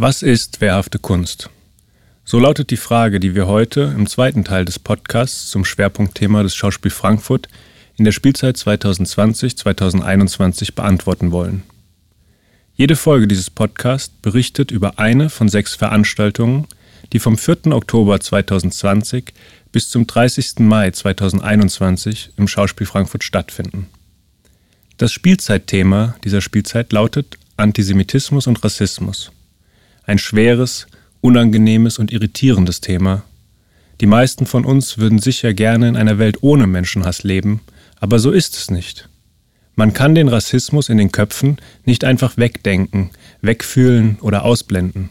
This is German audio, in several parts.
Was ist wehrhafte Kunst? So lautet die Frage, die wir heute im zweiten Teil des Podcasts zum Schwerpunktthema des Schauspiel Frankfurt in der Spielzeit 2020-2021 beantworten wollen. Jede Folge dieses Podcasts berichtet über eine von sechs Veranstaltungen, die vom 4. Oktober 2020 bis zum 30. Mai 2021 im Schauspiel Frankfurt stattfinden. Das Spielzeitthema dieser Spielzeit lautet Antisemitismus und Rassismus. Ein schweres, unangenehmes und irritierendes Thema. Die meisten von uns würden sicher gerne in einer Welt ohne Menschenhass leben, aber so ist es nicht. Man kann den Rassismus in den Köpfen nicht einfach wegdenken, wegfühlen oder ausblenden.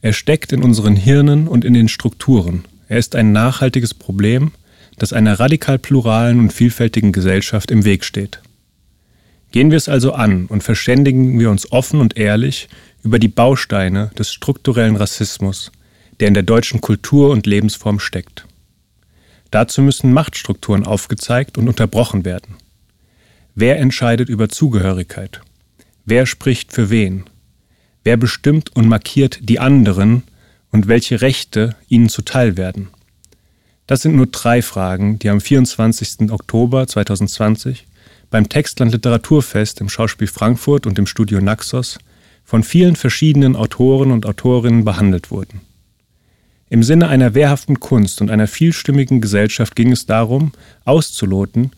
Er steckt in unseren Hirnen und in den Strukturen. Er ist ein nachhaltiges Problem, das einer radikal pluralen und vielfältigen Gesellschaft im Weg steht. Gehen wir es also an und verständigen wir uns offen und ehrlich über die Bausteine des strukturellen Rassismus, der in der deutschen Kultur und Lebensform steckt. Dazu müssen Machtstrukturen aufgezeigt und unterbrochen werden. Wer entscheidet über Zugehörigkeit? Wer spricht für wen? Wer bestimmt und markiert die anderen und welche Rechte ihnen zuteil werden? Das sind nur drei Fragen, die am 24. Oktober 2020 beim Textland Literaturfest im Schauspiel Frankfurt und im Studio Naxos von vielen verschiedenen Autoren und Autorinnen behandelt wurden. Im Sinne einer wehrhaften Kunst und einer vielstimmigen Gesellschaft ging es darum, auszuloten,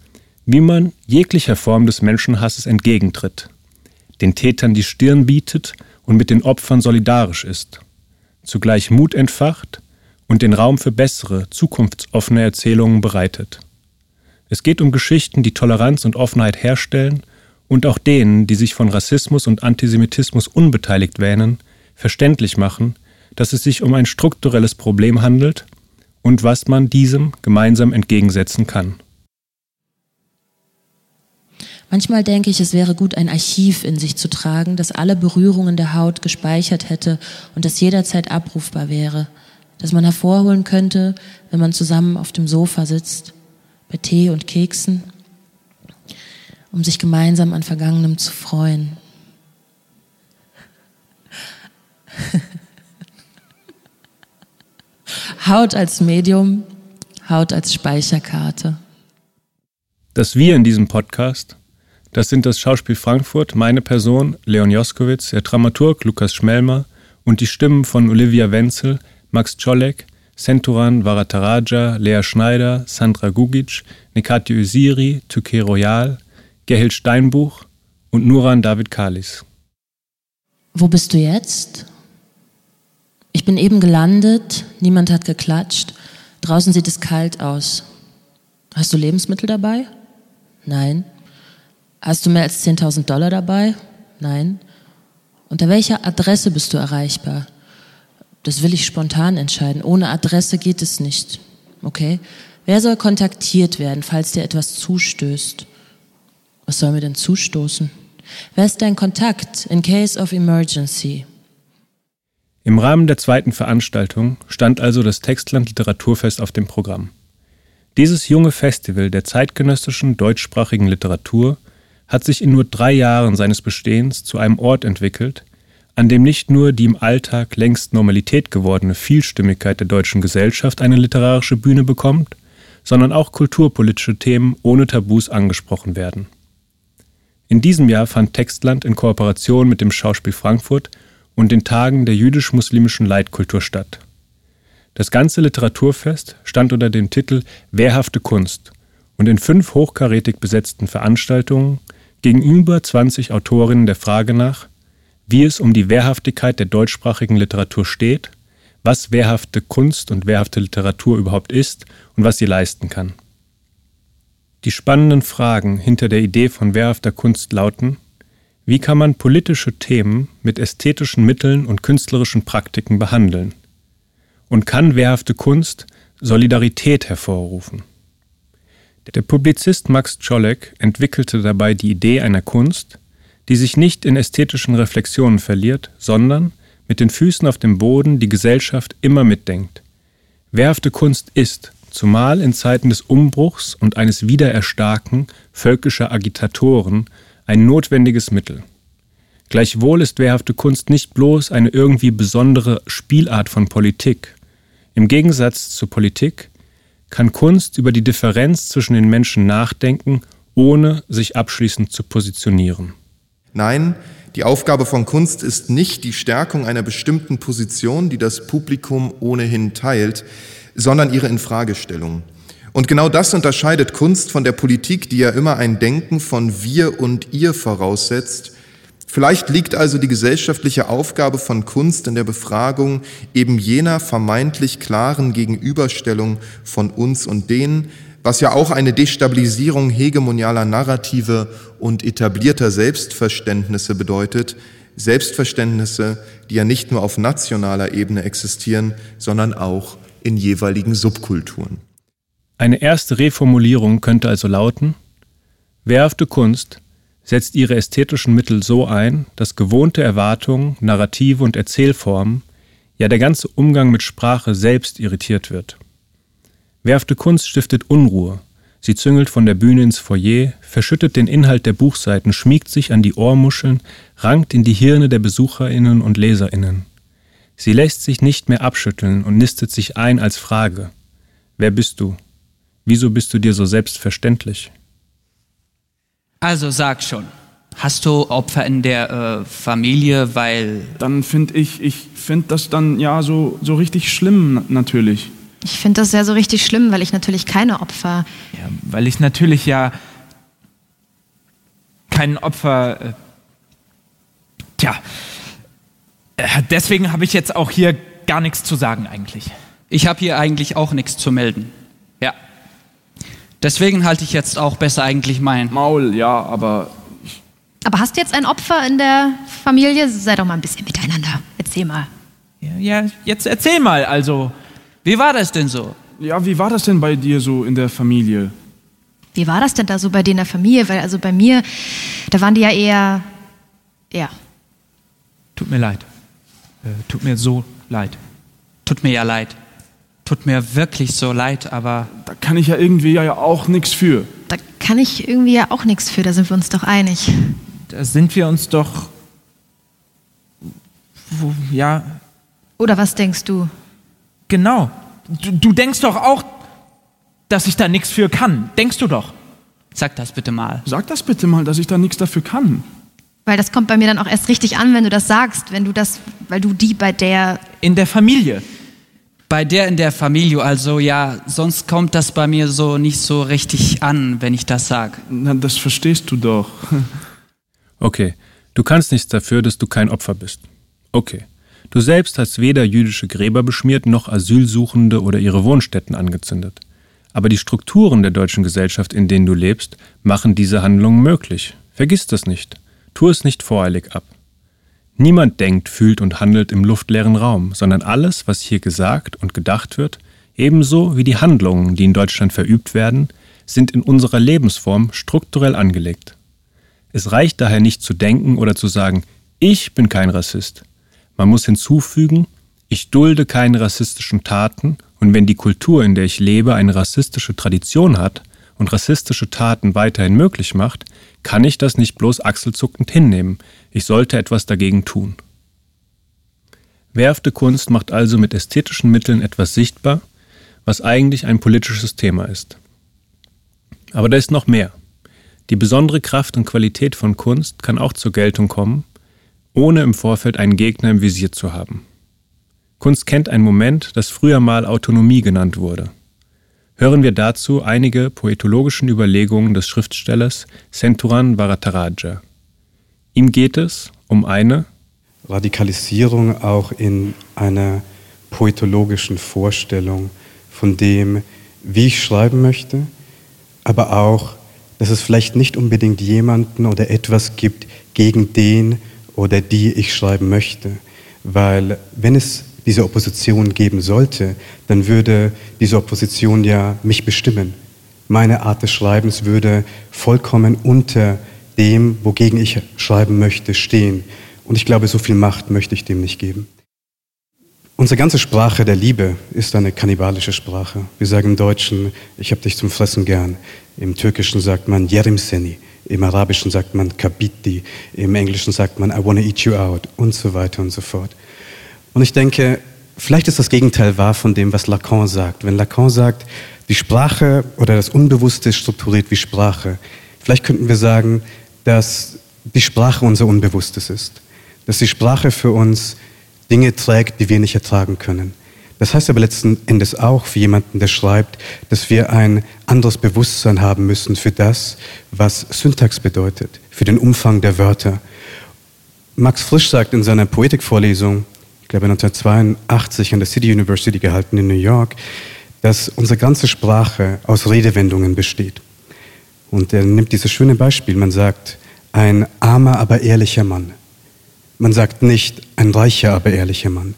wie man jeglicher Form des Menschenhasses entgegentritt, den Tätern die Stirn bietet und mit den Opfern solidarisch ist, zugleich Mut entfacht und den Raum für bessere, zukunftsoffene Erzählungen bereitet. Es geht um Geschichten, die Toleranz und Offenheit herstellen und auch denen, die sich von Rassismus und Antisemitismus unbeteiligt wähnen, verständlich machen, dass es sich um ein strukturelles Problem handelt und was man diesem gemeinsam entgegensetzen kann. Manchmal denke ich, es wäre gut, ein Archiv in sich zu tragen, das alle Berührungen der Haut gespeichert hätte und das jederzeit abrufbar wäre, das man hervorholen könnte, wenn man zusammen auf dem Sofa sitzt, bei Tee und Keksen um sich gemeinsam an Vergangenem zu freuen. Haut als Medium, Haut als Speicherkarte. Das Wir in diesem Podcast, das sind das Schauspiel Frankfurt, meine Person, Leon Joskowitz, der Dramaturg Lukas Schmelmer und die Stimmen von Olivia Wenzel, Max Czolek, Senturan Varataraja, Lea Schneider, Sandra Gugic, Nekati Usiri, Tuke Royal, Gerhild Steinbuch und Nuran David Kalis. Wo bist du jetzt? Ich bin eben gelandet, niemand hat geklatscht. Draußen sieht es kalt aus. Hast du Lebensmittel dabei? Nein. Hast du mehr als 10.000 Dollar dabei? Nein. Unter welcher Adresse bist du erreichbar? Das will ich spontan entscheiden. Ohne Adresse geht es nicht. Okay? Wer soll kontaktiert werden, falls dir etwas zustößt? Was soll mir denn zustoßen? Wer ist dein Kontakt in case of emergency? Im Rahmen der zweiten Veranstaltung stand also das Textland Literaturfest auf dem Programm. Dieses junge Festival der zeitgenössischen deutschsprachigen Literatur hat sich in nur drei Jahren seines Bestehens zu einem Ort entwickelt, an dem nicht nur die im Alltag längst Normalität gewordene Vielstimmigkeit der deutschen Gesellschaft eine literarische Bühne bekommt, sondern auch kulturpolitische Themen ohne Tabus angesprochen werden. In diesem Jahr fand Textland in Kooperation mit dem Schauspiel Frankfurt und den Tagen der jüdisch-muslimischen Leitkultur statt. Das ganze Literaturfest stand unter dem Titel Wehrhafte Kunst und in fünf hochkarätig besetzten Veranstaltungen gegenüber 20 Autorinnen der Frage nach, wie es um die Wehrhaftigkeit der deutschsprachigen Literatur steht, was wehrhafte Kunst und wehrhafte Literatur überhaupt ist und was sie leisten kann. Die spannenden Fragen hinter der Idee von wehrhafter Kunst lauten, wie kann man politische Themen mit ästhetischen Mitteln und künstlerischen Praktiken behandeln? Und kann wehrhafte Kunst Solidarität hervorrufen? Der Publizist Max Czolek entwickelte dabei die Idee einer Kunst, die sich nicht in ästhetischen Reflexionen verliert, sondern mit den Füßen auf dem Boden die Gesellschaft immer mitdenkt. Wehrhafte Kunst ist, zumal in Zeiten des Umbruchs und eines Wiedererstarken völkischer Agitatoren ein notwendiges Mittel. Gleichwohl ist wehrhafte Kunst nicht bloß eine irgendwie besondere Spielart von Politik. Im Gegensatz zur Politik kann Kunst über die Differenz zwischen den Menschen nachdenken, ohne sich abschließend zu positionieren. Nein, die Aufgabe von Kunst ist nicht die Stärkung einer bestimmten Position, die das Publikum ohnehin teilt, sondern ihre Infragestellung. Und genau das unterscheidet Kunst von der Politik, die ja immer ein Denken von wir und ihr voraussetzt. Vielleicht liegt also die gesellschaftliche Aufgabe von Kunst in der Befragung eben jener vermeintlich klaren Gegenüberstellung von uns und denen, was ja auch eine Destabilisierung hegemonialer Narrative und etablierter Selbstverständnisse bedeutet, Selbstverständnisse, die ja nicht nur auf nationaler Ebene existieren, sondern auch in jeweiligen Subkulturen. Eine erste Reformulierung könnte also lauten, wehrhafte Kunst setzt ihre ästhetischen Mittel so ein, dass gewohnte Erwartungen, Narrative und Erzählformen, ja der ganze Umgang mit Sprache selbst irritiert wird. Wehrhafte Kunst stiftet Unruhe. Sie züngelt von der Bühne ins Foyer, verschüttet den Inhalt der Buchseiten, schmiegt sich an die Ohrmuscheln, rankt in die Hirne der Besucherinnen und Leserinnen. Sie lässt sich nicht mehr abschütteln und nistet sich ein als Frage. Wer bist du? Wieso bist du dir so selbstverständlich? Also sag schon, hast du Opfer in der äh, Familie, weil... Dann finde ich, ich finde das dann ja so, so richtig schlimm natürlich. Ich finde das ja so richtig schlimm, weil ich natürlich keine Opfer. Ja, weil ich natürlich ja kein Opfer. Äh, tja, deswegen habe ich jetzt auch hier gar nichts zu sagen eigentlich. Ich habe hier eigentlich auch nichts zu melden. Ja. Deswegen halte ich jetzt auch besser eigentlich mein Maul, ja, aber. Aber hast du jetzt ein Opfer in der Familie? Sei doch mal ein bisschen miteinander. Erzähl mal. Ja, ja jetzt erzähl mal, also. Wie war das denn so? Ja, wie war das denn bei dir so in der Familie? Wie war das denn da so bei dir in der Familie? Weil also bei mir, da waren die ja eher, ja. Tut mir leid. Äh, tut mir so leid. Tut mir ja leid. Tut mir wirklich so leid, aber. Da kann ich ja irgendwie ja auch nichts für. Da kann ich irgendwie ja auch nichts für, da sind wir uns doch einig. Da sind wir uns doch. Ja. Oder was denkst du? Genau. Du, du denkst doch auch, dass ich da nichts für kann. Denkst du doch. Sag das bitte mal. Sag das bitte mal, dass ich da nichts dafür kann. Weil das kommt bei mir dann auch erst richtig an, wenn du das sagst, wenn du das, weil du die bei der. In der Familie. Bei der in der Familie, also ja, sonst kommt das bei mir so nicht so richtig an, wenn ich das sag. Na, das verstehst du doch. okay, du kannst nichts dafür, dass du kein Opfer bist. Okay. Du selbst hast weder jüdische Gräber beschmiert noch Asylsuchende oder ihre Wohnstätten angezündet. Aber die Strukturen der deutschen Gesellschaft, in denen du lebst, machen diese Handlungen möglich. Vergiss das nicht. Tu es nicht voreilig ab. Niemand denkt, fühlt und handelt im luftleeren Raum, sondern alles, was hier gesagt und gedacht wird, ebenso wie die Handlungen, die in Deutschland verübt werden, sind in unserer Lebensform strukturell angelegt. Es reicht daher nicht zu denken oder zu sagen, ich bin kein Rassist, man muss hinzufügen, ich dulde keine rassistischen Taten und wenn die Kultur, in der ich lebe, eine rassistische Tradition hat und rassistische Taten weiterhin möglich macht, kann ich das nicht bloß achselzuckend hinnehmen. Ich sollte etwas dagegen tun. Werfte Kunst macht also mit ästhetischen Mitteln etwas sichtbar, was eigentlich ein politisches Thema ist. Aber da ist noch mehr. Die besondere Kraft und Qualität von Kunst kann auch zur Geltung kommen, ohne im Vorfeld einen Gegner im Visier zu haben. Kunst kennt einen Moment, das früher mal Autonomie genannt wurde. Hören wir dazu einige poetologischen Überlegungen des Schriftstellers Senturan Bharataraja. Ihm geht es um eine Radikalisierung auch in einer poetologischen Vorstellung von dem, wie ich schreiben möchte, aber auch, dass es vielleicht nicht unbedingt jemanden oder etwas gibt, gegen den oder die ich schreiben möchte. Weil wenn es diese Opposition geben sollte, dann würde diese Opposition ja mich bestimmen. Meine Art des Schreibens würde vollkommen unter dem, wogegen ich schreiben möchte, stehen. Und ich glaube, so viel Macht möchte ich dem nicht geben. Unsere ganze Sprache der Liebe ist eine kannibalische Sprache. Wir sagen im Deutschen, ich habe dich zum Fressen gern. Im Türkischen sagt man Yerim seni, Im Arabischen sagt man Kabiti, im Englischen sagt man I wanna eat you out und so weiter und so fort. Und ich denke, vielleicht ist das Gegenteil wahr von dem, was Lacan sagt. Wenn Lacan sagt, die Sprache oder das Unbewusste ist strukturiert wie Sprache, vielleicht könnten wir sagen, dass die Sprache unser Unbewusstes ist. Dass die Sprache für uns Dinge trägt, die wir nicht ertragen können. Das heißt aber letzten Endes auch für jemanden, der schreibt, dass wir ein anderes Bewusstsein haben müssen für das, was Syntax bedeutet, für den Umfang der Wörter. Max Frisch sagt in seiner Poetikvorlesung, ich glaube 1982 an der City University gehalten in New York, dass unsere ganze Sprache aus Redewendungen besteht. Und er nimmt dieses schöne Beispiel, man sagt, ein armer, aber ehrlicher Mann. Man sagt nicht ein reicher, aber ehrlicher Mann.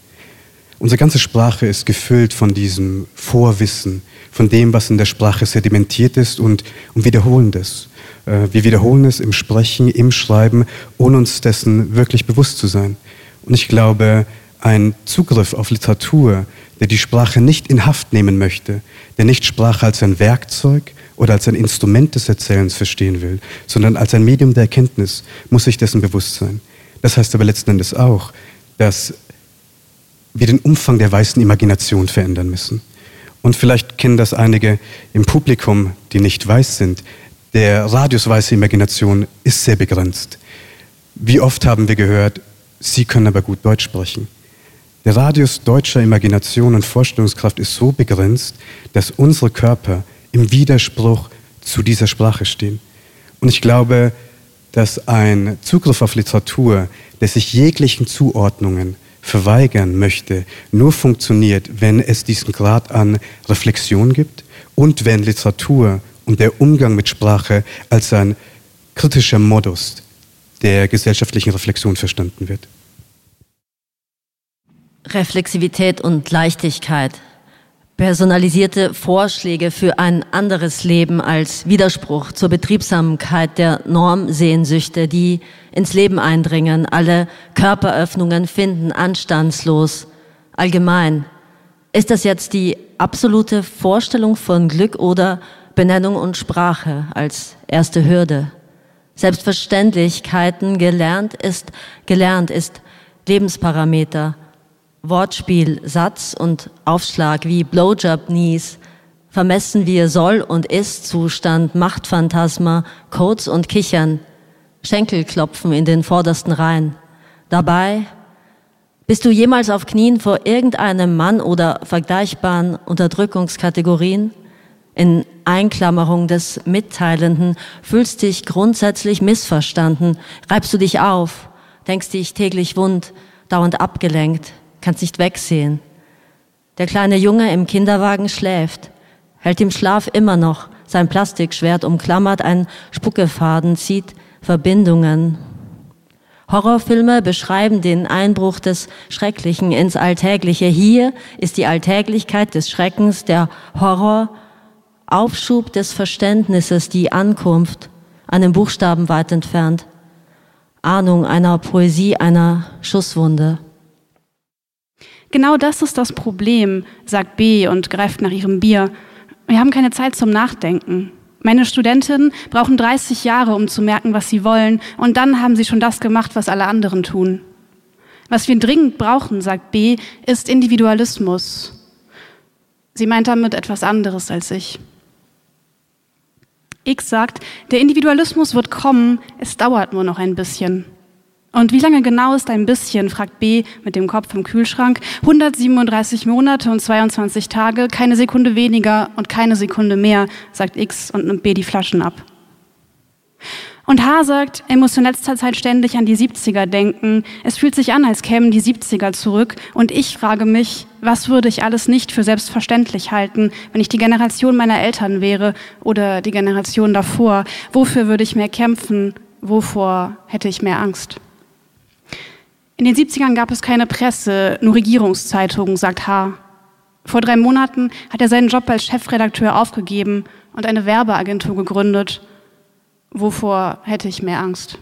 Unsere ganze Sprache ist gefüllt von diesem Vorwissen, von dem, was in der Sprache sedimentiert ist und, und wiederholen das. Äh, wir wiederholen es im Sprechen, im Schreiben, ohne uns dessen wirklich bewusst zu sein. Und ich glaube, ein Zugriff auf Literatur, der die Sprache nicht in Haft nehmen möchte, der nicht Sprache als ein Werkzeug oder als ein Instrument des Erzählens verstehen will, sondern als ein Medium der Erkenntnis, muss sich dessen bewusst sein. Das heißt aber letzten Endes auch, dass wir den Umfang der weißen Imagination verändern müssen. Und vielleicht kennen das einige im Publikum, die nicht weiß sind. Der Radius weiße Imagination ist sehr begrenzt. Wie oft haben wir gehört, Sie können aber gut Deutsch sprechen. Der Radius deutscher Imagination und Vorstellungskraft ist so begrenzt, dass unsere Körper im Widerspruch zu dieser Sprache stehen. Und ich glaube, dass ein Zugriff auf Literatur, der sich jeglichen Zuordnungen verweigern möchte, nur funktioniert, wenn es diesen Grad an Reflexion gibt und wenn Literatur und der Umgang mit Sprache als ein kritischer Modus der gesellschaftlichen Reflexion verstanden wird. Reflexivität und Leichtigkeit, personalisierte Vorschläge für ein anderes Leben als Widerspruch zur Betriebsamkeit der Normsehnsüchte, die ins Leben eindringen, alle Körperöffnungen finden anstandslos, allgemein. Ist das jetzt die absolute Vorstellung von Glück oder Benennung und Sprache als erste Hürde? Selbstverständlichkeiten gelernt ist, gelernt ist Lebensparameter, Wortspiel, Satz und Aufschlag wie Blowjob Knees, vermessen wir Soll- und Ist-Zustand, Machtphantasma, Codes und Kichern, Schenkelklopfen in den vordersten Reihen. Dabei bist du jemals auf Knien vor irgendeinem Mann oder vergleichbaren Unterdrückungskategorien? In Einklammerung des Mitteilenden fühlst dich grundsätzlich missverstanden, reibst du dich auf, denkst dich täglich wund, dauernd abgelenkt, kannst nicht wegsehen. Der kleine Junge im Kinderwagen schläft, hält im Schlaf immer noch sein Plastikschwert umklammert, ein Spuckefaden zieht Verbindungen. Horrorfilme beschreiben den Einbruch des Schrecklichen ins Alltägliche. Hier ist die Alltäglichkeit des Schreckens, der Horror, Aufschub des Verständnisses, die Ankunft, einen Buchstaben weit entfernt, Ahnung einer Poesie, einer Schusswunde. Genau das ist das Problem, sagt B und greift nach ihrem Bier. Wir haben keine Zeit zum Nachdenken. Meine Studentinnen brauchen 30 Jahre, um zu merken, was sie wollen, und dann haben sie schon das gemacht, was alle anderen tun. Was wir dringend brauchen, sagt B, ist Individualismus. Sie meint damit etwas anderes als ich. X sagt, der Individualismus wird kommen, es dauert nur noch ein bisschen. Und wie lange genau ist ein bisschen, fragt B mit dem Kopf im Kühlschrank. 137 Monate und 22 Tage, keine Sekunde weniger und keine Sekunde mehr, sagt X und nimmt B die Flaschen ab. Und H sagt, er muss in letzter Zeit ständig an die 70er denken. Es fühlt sich an, als kämen die 70er zurück. Und ich frage mich, was würde ich alles nicht für selbstverständlich halten, wenn ich die Generation meiner Eltern wäre oder die Generation davor? Wofür würde ich mehr kämpfen? Wovor hätte ich mehr Angst? In den 70ern gab es keine Presse, nur Regierungszeitungen, sagt H. Vor drei Monaten hat er seinen Job als Chefredakteur aufgegeben und eine Werbeagentur gegründet. Wovor hätte ich mehr Angst?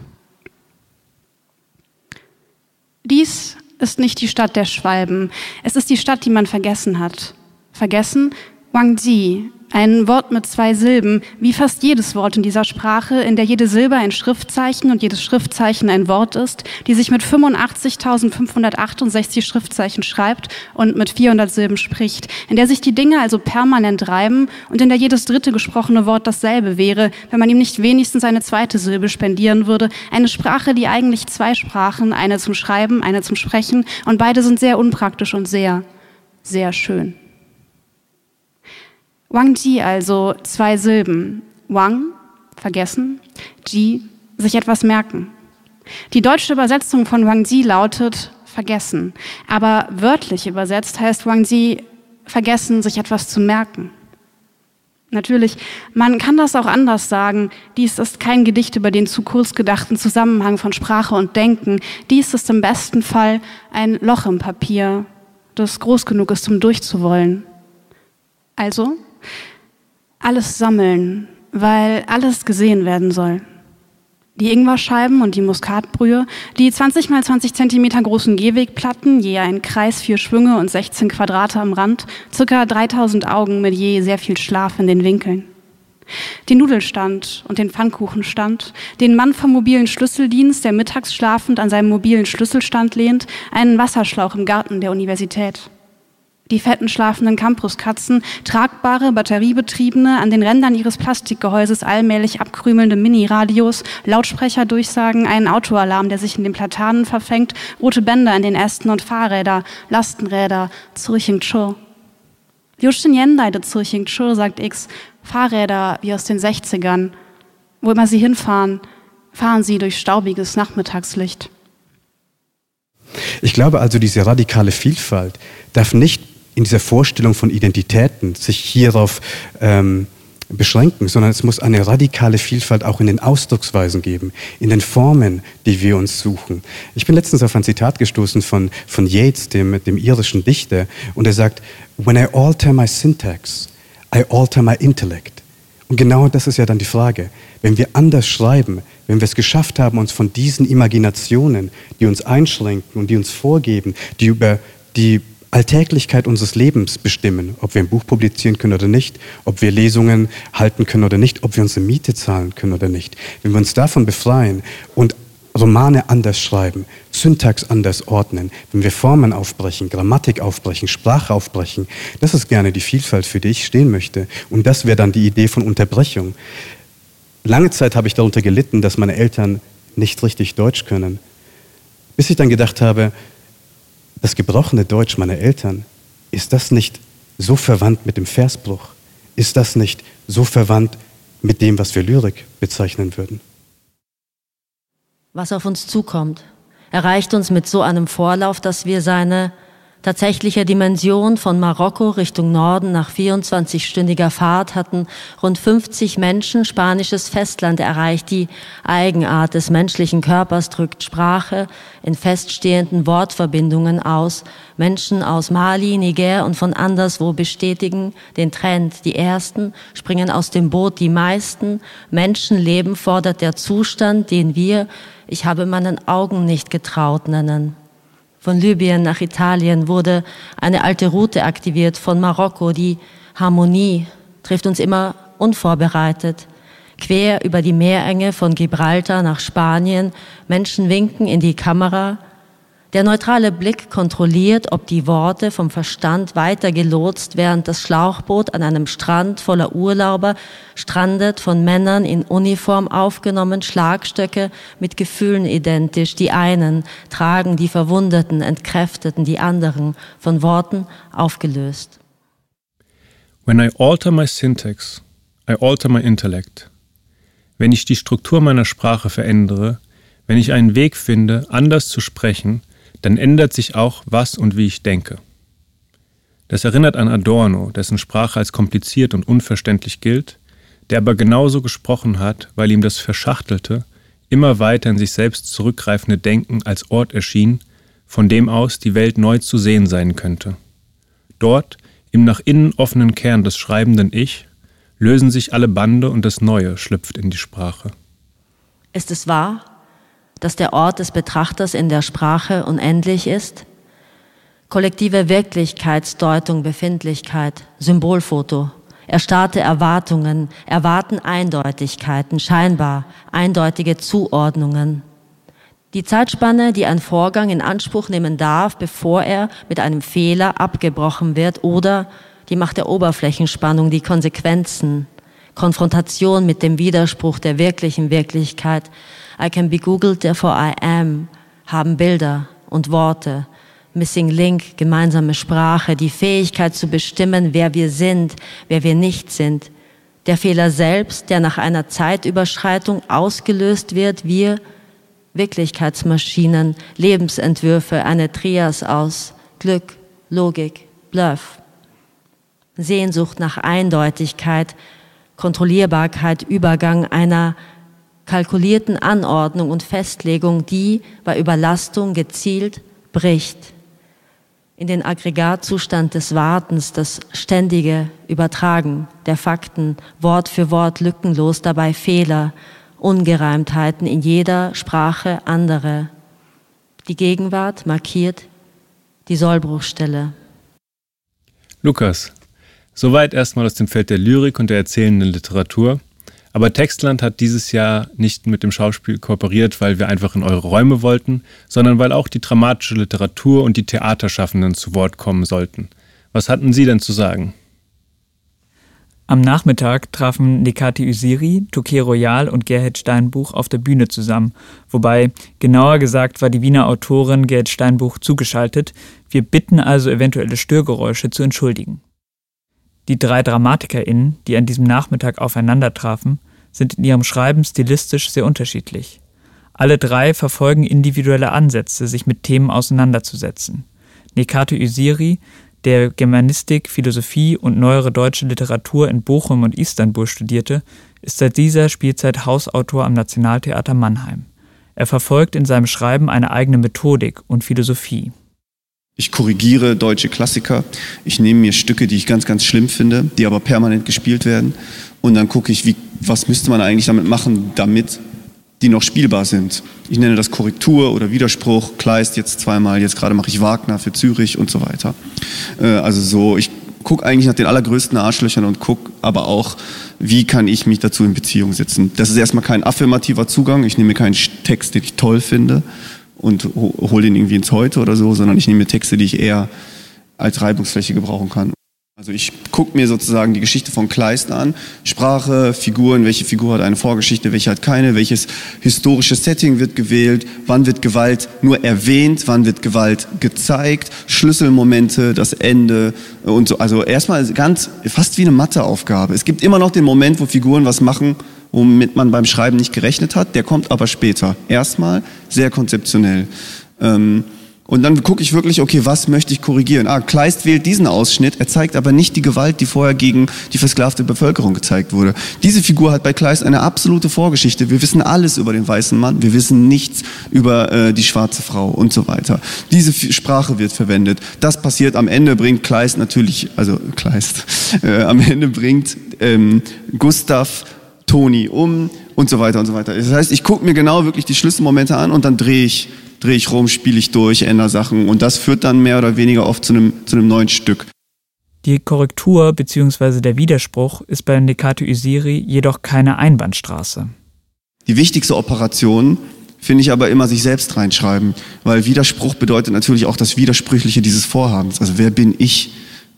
Dies ist nicht die Stadt der Schwalben. Es ist die Stadt, die man vergessen hat. Vergessen Wang Ji, Ein Wort mit zwei Silben, wie fast jedes Wort in dieser Sprache, in der jede Silbe ein Schriftzeichen und jedes Schriftzeichen ein Wort ist, die sich mit 85.568 Schriftzeichen schreibt und mit 400 Silben spricht, in der sich die Dinge also permanent reiben und in der jedes dritte gesprochene Wort dasselbe wäre, wenn man ihm nicht wenigstens eine zweite Silbe spendieren würde. Eine Sprache, die eigentlich zwei Sprachen, eine zum Schreiben, eine zum Sprechen und beide sind sehr unpraktisch und sehr, sehr schön. Wang Ji also zwei Silben. Wang, vergessen, Ji, sich etwas merken. Die deutsche Übersetzung von Wang Ji lautet vergessen, aber wörtlich übersetzt heißt Wang Ji vergessen, sich etwas zu merken. Natürlich, man kann das auch anders sagen. Dies ist kein Gedicht über den zu kurz gedachten Zusammenhang von Sprache und Denken. Dies ist im besten Fall ein Loch im Papier, das groß genug ist, um durchzuwollen. Also, alles sammeln, weil alles gesehen werden soll. Die Ingwerscheiben und die Muskatbrühe, die 20 mal 20 Zentimeter großen Gehwegplatten, je ein Kreis, vier Schwünge und 16 Quadrate am Rand, circa 3000 Augen mit je sehr viel Schlaf in den Winkeln. Den Nudelstand und den Pfannkuchenstand, den Mann vom mobilen Schlüsseldienst, der mittags schlafend an seinem mobilen Schlüsselstand lehnt, einen Wasserschlauch im Garten der Universität die fetten schlafenden Campuskatzen, tragbare, batteriebetriebene, an den Rändern ihres Plastikgehäuses allmählich abkrümelnde Mini-Radios, Lautsprecherdurchsagen, einen Autoalarm, der sich in den Platanen verfängt, rote Bänder in den Ästen und Fahrräder, Lastenräder, Zurching Cho. Yushin Yendai de Zurching Cho, sagt X, Fahrräder wie aus den 60ern. Wo immer sie hinfahren, fahren sie durch staubiges Nachmittagslicht. Ich glaube also, diese radikale Vielfalt darf nicht in dieser Vorstellung von Identitäten sich hierauf ähm, beschränken, sondern es muss eine radikale Vielfalt auch in den Ausdrucksweisen geben, in den Formen, die wir uns suchen. Ich bin letztens auf ein Zitat gestoßen von, von Yeats, dem, dem irischen Dichter, und er sagt, When I alter my syntax, I alter my intellect. Und genau das ist ja dann die Frage. Wenn wir anders schreiben, wenn wir es geschafft haben, uns von diesen Imaginationen, die uns einschränken und die uns vorgeben, die über die Alltäglichkeit unseres Lebens bestimmen, ob wir ein Buch publizieren können oder nicht, ob wir Lesungen halten können oder nicht, ob wir unsere Miete zahlen können oder nicht. Wenn wir uns davon befreien und Romane anders schreiben, Syntax anders ordnen, wenn wir Formen aufbrechen, Grammatik aufbrechen, Sprache aufbrechen, das ist gerne die Vielfalt, für die ich stehen möchte. Und das wäre dann die Idee von Unterbrechung. Lange Zeit habe ich darunter gelitten, dass meine Eltern nicht richtig Deutsch können. Bis ich dann gedacht habe, das gebrochene Deutsch meiner Eltern, ist das nicht so verwandt mit dem Versbruch? Ist das nicht so verwandt mit dem, was wir Lyrik bezeichnen würden? Was auf uns zukommt, erreicht uns mit so einem Vorlauf, dass wir seine tatsächliche Dimension von Marokko Richtung Norden nach 24-stündiger Fahrt hatten rund 50 Menschen spanisches Festland erreicht. Die Eigenart des menschlichen Körpers drückt Sprache in feststehenden Wortverbindungen aus. Menschen aus Mali, Niger und von anderswo bestätigen den Trend. Die ersten springen aus dem Boot, die meisten Menschenleben fordert der Zustand, den wir, ich habe meinen Augen nicht getraut, nennen. Von Libyen nach Italien wurde eine alte Route aktiviert von Marokko. Die Harmonie trifft uns immer unvorbereitet. Quer über die Meerenge von Gibraltar nach Spanien. Menschen winken in die Kamera. Der neutrale Blick kontrolliert, ob die Worte vom Verstand weiter gelotst, während das Schlauchboot an einem Strand voller Urlauber strandet, von Männern in Uniform aufgenommen, Schlagstöcke mit Gefühlen identisch. Die einen tragen die Verwundeten, Entkräfteten, die anderen von Worten aufgelöst. When I alter my syntax, I alter my intellect. Wenn ich die Struktur meiner Sprache verändere, wenn ich einen Weg finde, anders zu sprechen, dann ändert sich auch, was und wie ich denke. Das erinnert an Adorno, dessen Sprache als kompliziert und unverständlich gilt, der aber genauso gesprochen hat, weil ihm das verschachtelte, immer weiter in sich selbst zurückgreifende Denken als Ort erschien, von dem aus die Welt neu zu sehen sein könnte. Dort, im nach innen offenen Kern des schreibenden Ich, lösen sich alle Bande und das Neue schlüpft in die Sprache. Ist es wahr? Dass der Ort des Betrachters in der Sprache unendlich ist? Kollektive Wirklichkeitsdeutung, Befindlichkeit, Symbolfoto. Erstarrte Erwartungen, erwarten Eindeutigkeiten, scheinbar eindeutige Zuordnungen. Die Zeitspanne, die ein Vorgang in Anspruch nehmen darf, bevor er mit einem Fehler abgebrochen wird oder die Macht der Oberflächenspannung, die Konsequenzen, Konfrontation mit dem Widerspruch der wirklichen Wirklichkeit. I can be googled, therefore I am, haben Bilder und Worte, Missing Link, gemeinsame Sprache, die Fähigkeit zu bestimmen, wer wir sind, wer wir nicht sind. Der Fehler selbst, der nach einer Zeitüberschreitung ausgelöst wird, wir Wirklichkeitsmaschinen, Lebensentwürfe, eine Trias aus Glück, Logik, Bluff. Sehnsucht nach Eindeutigkeit, Kontrollierbarkeit, Übergang einer kalkulierten Anordnung und Festlegung, die bei Überlastung gezielt bricht. In den Aggregatzustand des Wartens, das ständige Übertragen der Fakten, Wort für Wort lückenlos, dabei Fehler, Ungereimtheiten in jeder Sprache andere. Die Gegenwart markiert die Sollbruchstelle. Lukas, soweit erstmal aus dem Feld der Lyrik und der erzählenden Literatur. Aber Textland hat dieses Jahr nicht mit dem Schauspiel kooperiert, weil wir einfach in eure Räume wollten, sondern weil auch die dramatische Literatur und die Theaterschaffenden zu Wort kommen sollten. Was hatten Sie denn zu sagen? Am Nachmittag trafen Nekati Usiri, Tokay Royal und Gerhard Steinbuch auf der Bühne zusammen, wobei genauer gesagt war die Wiener Autorin Gerhard Steinbuch zugeschaltet. Wir bitten also eventuelle Störgeräusche zu entschuldigen. Die drei DramatikerInnen, die an diesem Nachmittag aufeinander trafen, sind in ihrem Schreiben stilistisch sehr unterschiedlich. Alle drei verfolgen individuelle Ansätze, sich mit Themen auseinanderzusetzen. Nekate Usiri der Germanistik, Philosophie und neuere deutsche Literatur in Bochum und Istanbul studierte, ist seit dieser Spielzeit Hausautor am Nationaltheater Mannheim. Er verfolgt in seinem Schreiben eine eigene Methodik und Philosophie. Ich korrigiere deutsche Klassiker. Ich nehme mir Stücke, die ich ganz, ganz schlimm finde, die aber permanent gespielt werden. Und dann gucke ich, wie, was müsste man eigentlich damit machen, damit die noch spielbar sind. Ich nenne das Korrektur oder Widerspruch. Kleist jetzt zweimal, jetzt gerade mache ich Wagner für Zürich und so weiter. Äh, also so, ich gucke eigentlich nach den allergrößten Arschlöchern und gucke aber auch, wie kann ich mich dazu in Beziehung setzen. Das ist erstmal kein affirmativer Zugang. Ich nehme keinen Text, den ich toll finde und hole den irgendwie ins Heute oder so, sondern ich nehme Texte, die ich eher als Reibungsfläche gebrauchen kann. Also ich gucke mir sozusagen die Geschichte von Kleist an. Sprache, Figuren, welche Figur hat eine Vorgeschichte, welche hat keine, welches historische Setting wird gewählt, wann wird Gewalt nur erwähnt, wann wird Gewalt gezeigt, Schlüsselmomente, das Ende und so. Also erstmal ganz, fast wie eine Matheaufgabe. Es gibt immer noch den Moment, wo Figuren was machen, womit man beim Schreiben nicht gerechnet hat. Der kommt aber später. Erstmal sehr konzeptionell. Ähm, und dann gucke ich wirklich, okay, was möchte ich korrigieren? Ah, Kleist wählt diesen Ausschnitt, er zeigt aber nicht die Gewalt, die vorher gegen die versklavte Bevölkerung gezeigt wurde. Diese Figur hat bei Kleist eine absolute Vorgeschichte. Wir wissen alles über den weißen Mann, wir wissen nichts über äh, die schwarze Frau und so weiter. Diese Sprache wird verwendet. Das passiert am Ende, bringt Kleist natürlich, also Kleist, äh, am Ende bringt ähm, Gustav Toni um und so weiter und so weiter. Das heißt, ich gucke mir genau wirklich die Schlüsselmomente an und dann drehe ich drehe ich rum, spiele ich durch, ändere Sachen und das führt dann mehr oder weniger oft zu einem, zu einem neuen Stück. Die Korrektur bzw. der Widerspruch ist bei Nekatu Usiri jedoch keine Einbahnstraße. Die wichtigste Operation finde ich aber immer sich selbst reinschreiben, weil Widerspruch bedeutet natürlich auch das Widersprüchliche dieses Vorhabens. Also wer bin ich,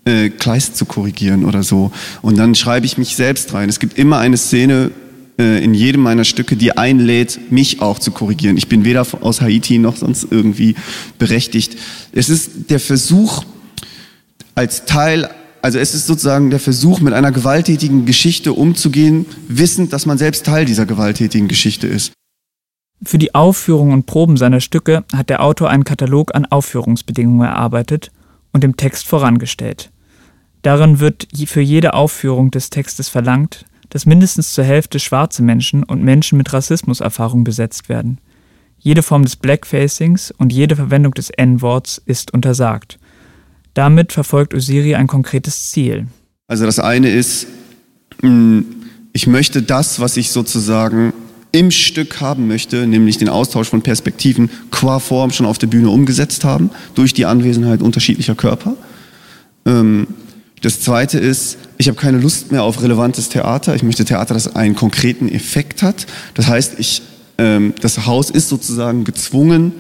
äh, Kleist zu korrigieren oder so. Und dann schreibe ich mich selbst rein. Es gibt immer eine Szene, äh, in jedem meiner Stücke, die einlädt, mich auch zu korrigieren. Ich bin weder aus Haiti noch sonst irgendwie berechtigt. Es ist der Versuch, als Teil, also es ist sozusagen der Versuch, mit einer gewalttätigen Geschichte umzugehen, wissend, dass man selbst Teil dieser gewalttätigen Geschichte ist. Für die Aufführung und Proben seiner Stücke hat der Autor einen Katalog an Aufführungsbedingungen erarbeitet und dem Text vorangestellt. Darin wird für jede Aufführung des Textes verlangt, dass mindestens zur Hälfte schwarze Menschen und Menschen mit Rassismuserfahrung besetzt werden. Jede Form des Blackfacings und jede Verwendung des N-Worts ist untersagt. Damit verfolgt Osiri ein konkretes Ziel. Also das eine ist, hm, ich möchte das, was ich sozusagen im Stück haben möchte, nämlich den Austausch von Perspektiven qua Form schon auf der Bühne umgesetzt haben, durch die Anwesenheit unterschiedlicher Körper. Ähm, Das zweite ist, ich habe keine Lust mehr auf relevantes Theater. Ich möchte Theater, das einen konkreten Effekt hat. Das heißt, ich, ähm, das Haus ist sozusagen gezwungen,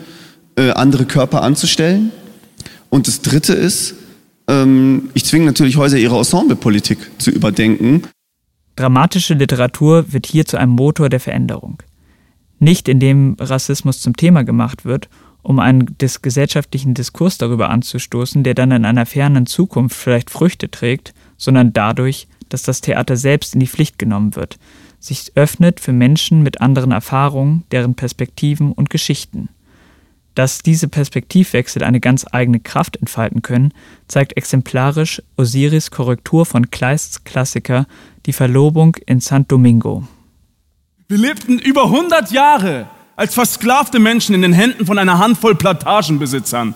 äh, andere Körper anzustellen. Und das dritte ist, ähm, ich zwinge natürlich Häuser, ihre Ensemblepolitik zu überdenken. Dramatische Literatur wird hier zu einem Motor der Veränderung. Nicht indem Rassismus zum Thema gemacht wird um einen des gesellschaftlichen Diskurs darüber anzustoßen, der dann in einer fernen Zukunft vielleicht Früchte trägt, sondern dadurch, dass das Theater selbst in die Pflicht genommen wird, sich öffnet für Menschen mit anderen Erfahrungen, deren Perspektiven und Geschichten. Dass diese Perspektivwechsel eine ganz eigene Kraft entfalten können, zeigt exemplarisch Osiris Korrektur von Kleists Klassiker Die Verlobung in San Domingo. Wir lebten über 100 Jahre als versklavte Menschen in den Händen von einer Handvoll Plantagenbesitzern.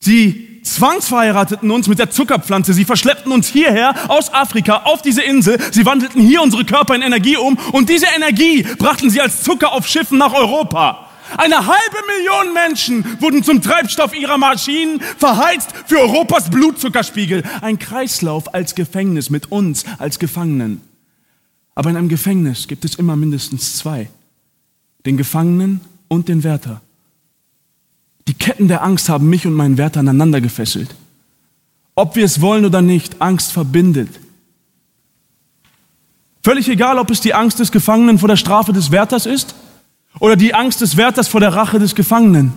Sie zwangsverheirateten uns mit der Zuckerpflanze, sie verschleppten uns hierher aus Afrika auf diese Insel, sie wandelten hier unsere Körper in Energie um und diese Energie brachten sie als Zucker auf Schiffen nach Europa. Eine halbe Million Menschen wurden zum Treibstoff ihrer Maschinen verheizt für Europas Blutzuckerspiegel. Ein Kreislauf als Gefängnis mit uns als Gefangenen. Aber in einem Gefängnis gibt es immer mindestens zwei den Gefangenen und den Wärter. Die Ketten der Angst haben mich und meinen Wärter aneinander gefesselt. Ob wir es wollen oder nicht, Angst verbindet. Völlig egal, ob es die Angst des Gefangenen vor der Strafe des Wärters ist oder die Angst des Wärters vor der Rache des Gefangenen.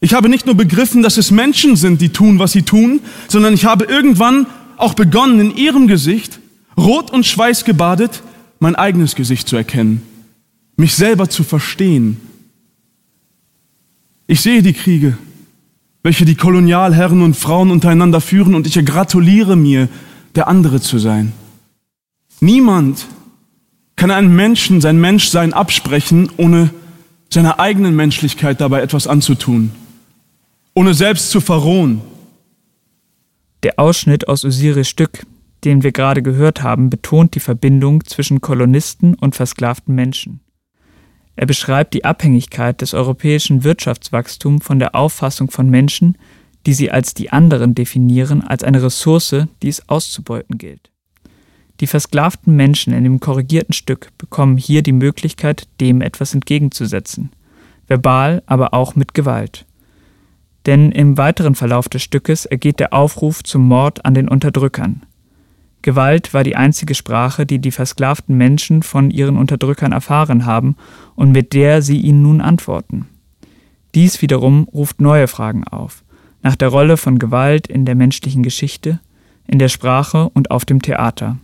Ich habe nicht nur begriffen, dass es Menschen sind, die tun, was sie tun, sondern ich habe irgendwann auch begonnen, in ihrem Gesicht, rot und schweißgebadet, mein eigenes Gesicht zu erkennen mich selber zu verstehen. Ich sehe die Kriege, welche die Kolonialherren und Frauen untereinander führen, und ich gratuliere mir, der andere zu sein. Niemand kann einem Menschen sein Menschsein absprechen, ohne seiner eigenen Menschlichkeit dabei etwas anzutun, ohne selbst zu verrohen. Der Ausschnitt aus Osiris Stück, den wir gerade gehört haben, betont die Verbindung zwischen Kolonisten und versklavten Menschen. Er beschreibt die Abhängigkeit des europäischen Wirtschaftswachstums von der Auffassung von Menschen, die sie als die anderen definieren, als eine Ressource, die es auszubeuten gilt. Die versklavten Menschen in dem korrigierten Stück bekommen hier die Möglichkeit, dem etwas entgegenzusetzen, verbal, aber auch mit Gewalt. Denn im weiteren Verlauf des Stückes ergeht der Aufruf zum Mord an den Unterdrückern. Gewalt war die einzige Sprache, die die versklavten Menschen von ihren Unterdrückern erfahren haben und mit der sie ihnen nun antworten. Dies wiederum ruft neue Fragen auf, nach der Rolle von Gewalt in der menschlichen Geschichte, in der Sprache und auf dem Theater.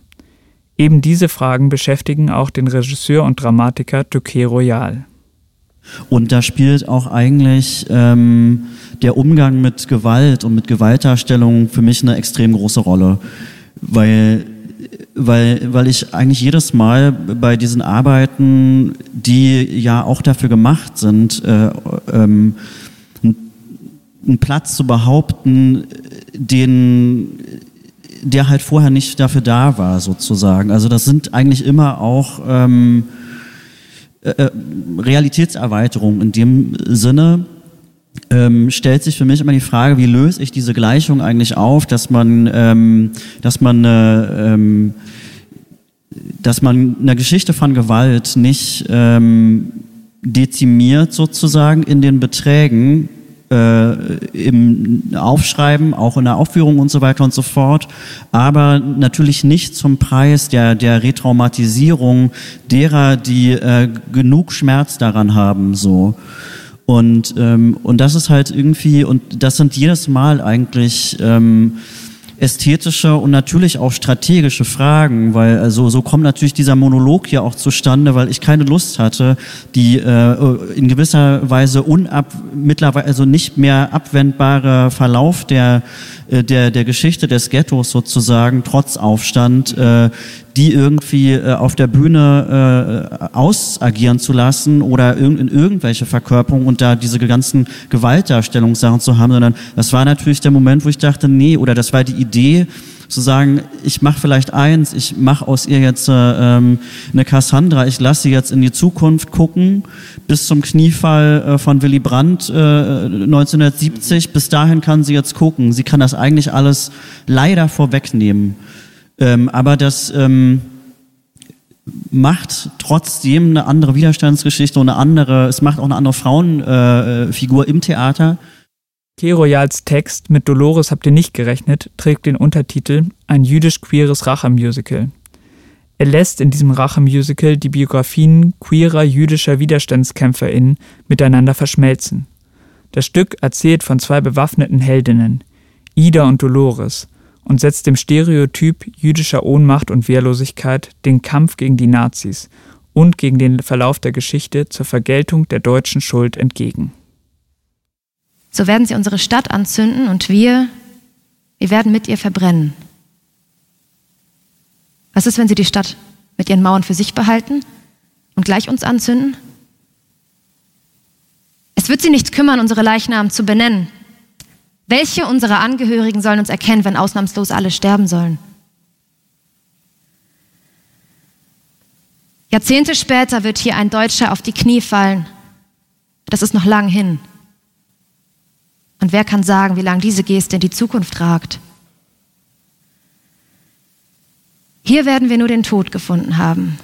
Eben diese Fragen beschäftigen auch den Regisseur und Dramatiker Touquet Royal. Und da spielt auch eigentlich ähm, der Umgang mit Gewalt und mit Gewaltdarstellung für mich eine extrem große Rolle weil, weil, weil ich eigentlich jedes Mal bei diesen Arbeiten, die ja auch dafür gemacht sind, äh, ähm, einen Platz zu behaupten, den der halt vorher nicht dafür da war, sozusagen. Also das sind eigentlich immer auch ähm, äh, äh Realitätserweiterungen in dem Sinne, ähm, stellt sich für mich immer die Frage, wie löse ich diese Gleichung eigentlich auf, dass man, ähm, dass man äh, ähm, dass man eine Geschichte von Gewalt nicht ähm, dezimiert sozusagen in den Beträgen, äh, im Aufschreiben, auch in der Aufführung und so weiter und so fort, aber natürlich nicht zum Preis der, der Retraumatisierung derer, die äh, genug Schmerz daran haben, so. Und, ähm, und das ist halt irgendwie, und das sind jedes Mal eigentlich ähm, ästhetische und natürlich auch strategische Fragen, weil also so kommt natürlich dieser Monolog ja auch zustande, weil ich keine Lust hatte, die äh, in gewisser Weise unab mittlerweile also nicht mehr abwendbare Verlauf der äh, der der Geschichte des Ghettos sozusagen trotz Aufstand äh, die irgendwie äh, auf der Bühne äh, ausagieren zu lassen oder in irgendwelche Verkörperungen und da diese ganzen Gewaltdarstellungssachen zu haben, sondern das war natürlich der Moment, wo ich dachte, nee, oder das war die Idee, zu sagen, ich mache vielleicht eins, ich mache aus ihr jetzt äh, ähm, eine Cassandra, ich lasse sie jetzt in die Zukunft gucken, bis zum Kniefall äh, von Willy Brandt äh, 1970, bis dahin kann sie jetzt gucken. Sie kann das eigentlich alles leider vorwegnehmen. Ähm, aber das ähm, macht trotzdem eine andere Widerstandsgeschichte und eine andere, es macht auch eine andere Frauenfigur äh, im Theater. Key Royals Text Mit Dolores habt ihr nicht gerechnet trägt den Untertitel Ein jüdisch-queeres Rache-Musical. Er lässt in diesem Rache-Musical die Biografien queerer jüdischer WiderstandskämpferInnen miteinander verschmelzen. Das Stück erzählt von zwei bewaffneten Heldinnen, Ida und Dolores, und setzt dem Stereotyp jüdischer Ohnmacht und Wehrlosigkeit den Kampf gegen die Nazis und gegen den Verlauf der Geschichte zur Vergeltung der deutschen Schuld entgegen. So werden sie unsere Stadt anzünden und wir, wir werden mit ihr verbrennen. Was ist, wenn sie die Stadt mit ihren Mauern für sich behalten und gleich uns anzünden? Es wird sie nichts kümmern, unsere Leichnamen zu benennen. Welche unserer Angehörigen sollen uns erkennen, wenn ausnahmslos alle sterben sollen? Jahrzehnte später wird hier ein Deutscher auf die Knie fallen. Das ist noch lang hin. Und wer kann sagen, wie lange diese Geste in die Zukunft ragt? Hier werden wir nur den Tod gefunden haben.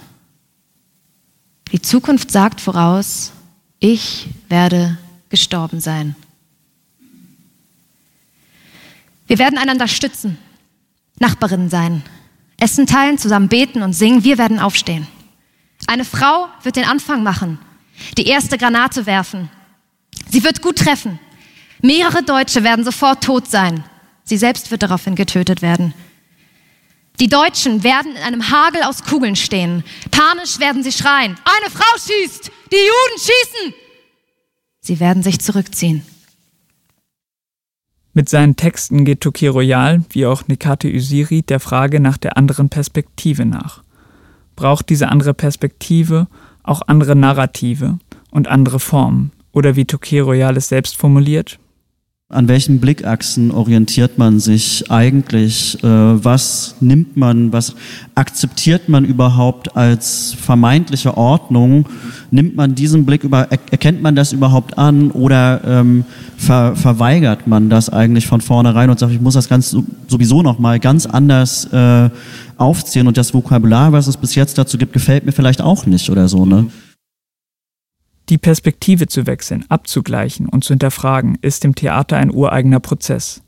Die Zukunft sagt voraus, ich werde gestorben sein. Wir werden einander stützen, Nachbarinnen sein, Essen teilen, zusammen beten und singen. Wir werden aufstehen. Eine Frau wird den Anfang machen, die erste Granate werfen. Sie wird gut treffen. Mehrere Deutsche werden sofort tot sein. Sie selbst wird daraufhin getötet werden. Die Deutschen werden in einem Hagel aus Kugeln stehen. Panisch werden sie schreien. Eine Frau schießt! Die Juden schießen! Sie werden sich zurückziehen. Mit seinen Texten geht Toki Royal, wie auch Nikate Usiri, der Frage nach der anderen Perspektive nach. Braucht diese andere Perspektive auch andere Narrative und andere Formen? Oder wie Toki Royal es selbst formuliert, an welchen Blickachsen orientiert man sich eigentlich? Äh, was nimmt man, was akzeptiert man überhaupt als vermeintliche Ordnung? Nimmt man diesen Blick über, erkennt man das überhaupt an oder ähm, ver, verweigert man das eigentlich von vornherein und sagt, ich muss das ganz sowieso nochmal ganz anders äh, aufziehen und das Vokabular, was es bis jetzt dazu gibt, gefällt mir vielleicht auch nicht oder so, ne? Die Perspektive zu wechseln, abzugleichen und zu hinterfragen, ist im Theater ein ureigener Prozess.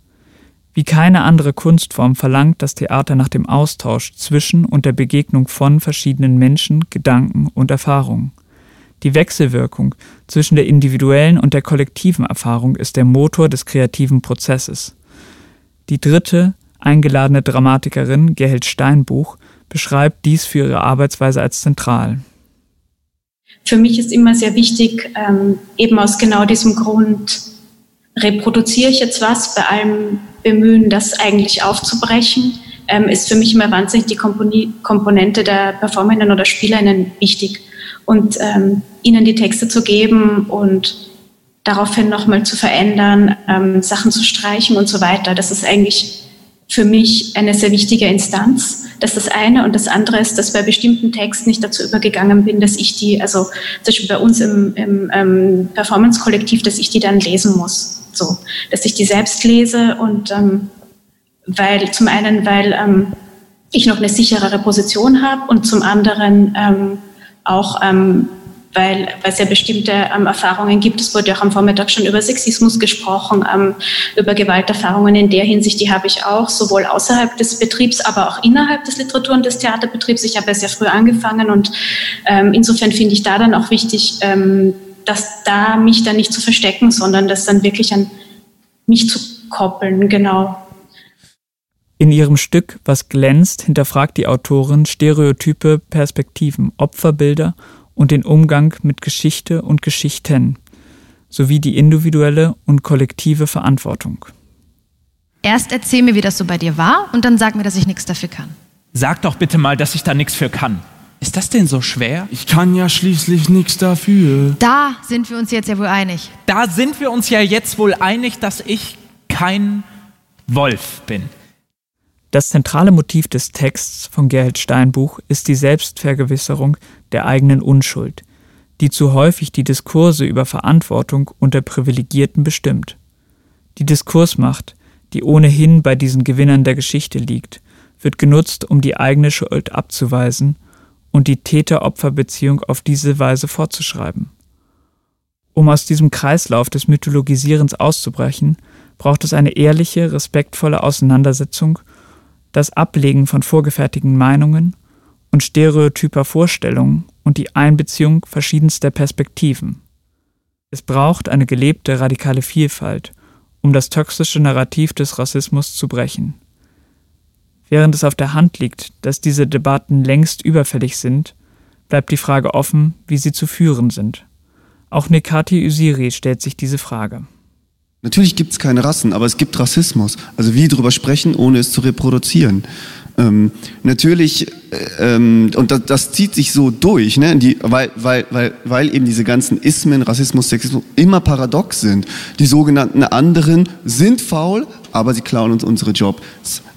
Wie keine andere Kunstform verlangt das Theater nach dem Austausch zwischen und der Begegnung von verschiedenen Menschen, Gedanken und Erfahrungen. Die Wechselwirkung zwischen der individuellen und der kollektiven Erfahrung ist der Motor des kreativen Prozesses. Die dritte, eingeladene Dramatikerin Gerhild Steinbuch beschreibt dies für ihre Arbeitsweise als zentral für mich ist immer sehr wichtig, ähm, eben aus genau diesem Grund, reproduziere ich jetzt was, bei allem Bemühen, das eigentlich aufzubrechen, ähm, ist für mich immer wahnsinnig die Komponi Komponente der Performerinnen oder Spielerinnen wichtig. Und ähm, ihnen die Texte zu geben und daraufhin nochmal zu verändern, ähm, Sachen zu streichen und so weiter, das ist eigentlich für mich eine sehr wichtige Instanz. Das ist das eine. Und das andere ist, dass bei bestimmten Texten ich dazu übergegangen bin, dass ich die, also zum Beispiel bei uns im, im ähm, Performance-Kollektiv, dass ich die dann lesen muss. So, dass ich die selbst lese und ähm, weil zum einen, weil ähm, ich noch eine sicherere Position habe und zum anderen ähm, auch ähm, weil, weil es ja bestimmte ähm, Erfahrungen gibt. Es wurde auch am Vormittag schon über Sexismus gesprochen, ähm, über Gewalterfahrungen in der Hinsicht, die habe ich auch, sowohl außerhalb des Betriebs, aber auch innerhalb des Literatur- und des Theaterbetriebs. Ich habe ja sehr früh angefangen und ähm, insofern finde ich da dann auch wichtig, ähm, dass da mich dann nicht zu verstecken, sondern das dann wirklich an mich zu koppeln, genau. In ihrem Stück Was glänzt hinterfragt die Autorin Stereotype, Perspektiven, Opferbilder und den Umgang mit Geschichte und Geschichten sowie die individuelle und kollektive Verantwortung. Erst erzähl mir, wie das so bei dir war und dann sag mir, dass ich nichts dafür kann. Sag doch bitte mal, dass ich da nichts für kann. Ist das denn so schwer? Ich kann ja schließlich nichts dafür. Da sind wir uns jetzt ja wohl einig. Da sind wir uns ja jetzt wohl einig, dass ich kein Wolf bin. Das zentrale Motiv des Texts von Gerhard Steinbuch ist die Selbstvergewisserung der eigenen Unschuld, die zu häufig die Diskurse über Verantwortung unter Privilegierten bestimmt. Die Diskursmacht, die ohnehin bei diesen Gewinnern der Geschichte liegt, wird genutzt, um die eigene Schuld abzuweisen und die Täter-Opfer-Beziehung auf diese Weise fortzuschreiben. Um aus diesem Kreislauf des Mythologisierens auszubrechen, braucht es eine ehrliche, respektvolle Auseinandersetzung, das Ablegen von vorgefertigten Meinungen und stereotyper Vorstellungen und die Einbeziehung verschiedenster Perspektiven. Es braucht eine gelebte radikale Vielfalt, um das toxische Narrativ des Rassismus zu brechen. Während es auf der Hand liegt, dass diese Debatten längst überfällig sind, bleibt die Frage offen, wie sie zu führen sind. Auch Nekati Usiri stellt sich diese Frage. Natürlich gibt es keine Rassen, aber es gibt Rassismus. Also wie drüber sprechen, ohne es zu reproduzieren. Ähm, natürlich, äh, ähm, und das, das, zieht sich so durch, ne? Die, weil, weil, weil, weil eben diese ganzen Ismen, Rassismus, Sexismus immer paradox sind. Die sogenannten anderen sind faul, aber sie klauen uns unsere Jobs.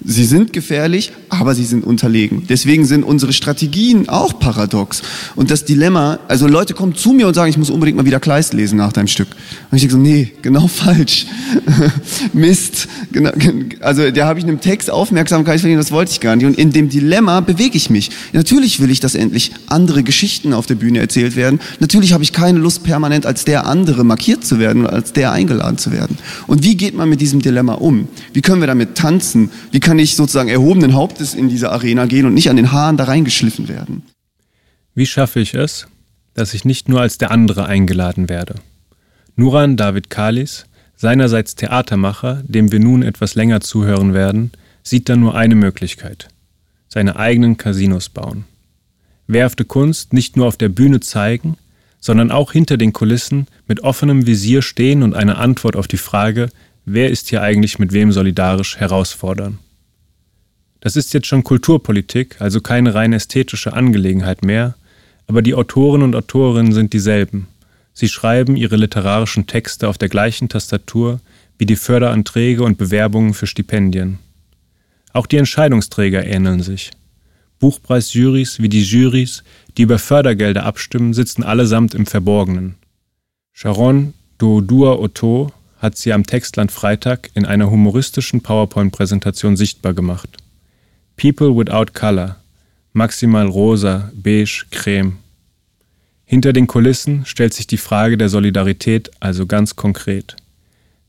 Sie sind gefährlich, aber sie sind unterlegen. Deswegen sind unsere Strategien auch paradox. Und das Dilemma, also Leute kommen zu mir und sagen, ich muss unbedingt mal wieder Kleist lesen nach deinem Stück. Und ich denke so, nee, genau falsch. Mist. Genau, also da habe ich einem Text Aufmerksamkeit verliehen, das wollte ich gar nicht. Und in dem Dilemma bewege ich mich. Natürlich will ich, dass endlich andere Geschichten auf der Bühne erzählt werden. Natürlich habe ich keine Lust, permanent als der andere markiert zu werden oder als der eingeladen zu werden. Und wie geht man mit diesem Dilemma um? Wie können wir damit tanzen? Wie kann ich sozusagen erhobenen Hauptes in diese Arena gehen und nicht an den Haaren da reingeschliffen werden? Wie schaffe ich es, dass ich nicht nur als der andere eingeladen werde? Nuran David Kalis, seinerseits Theatermacher, dem wir nun etwas länger zuhören werden, sieht da nur eine Möglichkeit. Seine eigenen Casinos bauen. Werfte Kunst nicht nur auf der Bühne zeigen, sondern auch hinter den Kulissen mit offenem Visier stehen und eine Antwort auf die Frage, wer ist hier eigentlich mit wem solidarisch, herausfordern. Das ist jetzt schon Kulturpolitik, also keine rein ästhetische Angelegenheit mehr, aber die Autoren und Autorinnen sind dieselben. Sie schreiben ihre literarischen Texte auf der gleichen Tastatur wie die Förderanträge und Bewerbungen für Stipendien. Auch die Entscheidungsträger ähneln sich. Buchpreisjurys wie die Jurys, die über Fördergelder abstimmen, sitzen allesamt im Verborgenen. Sharon Doodua Otto hat sie am Textland Freitag in einer humoristischen PowerPoint-Präsentation sichtbar gemacht. People without color, maximal rosa, beige, creme. Hinter den Kulissen stellt sich die Frage der Solidarität also ganz konkret.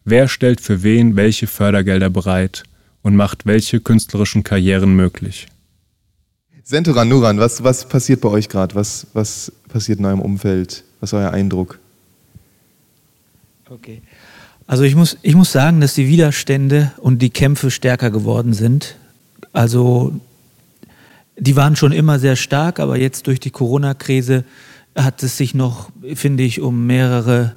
Wer stellt für wen welche Fördergelder bereit und macht welche künstlerischen Karrieren möglich? Sentoran Nuran, was, was passiert bei euch gerade? Was, was passiert in eurem Umfeld? Was ist euer Eindruck? Okay. Also ich muss, ich muss sagen, dass die Widerstände und die Kämpfe stärker geworden sind. Also die waren schon immer sehr stark, aber jetzt durch die Corona-Krise hat es sich noch, finde ich, um mehrere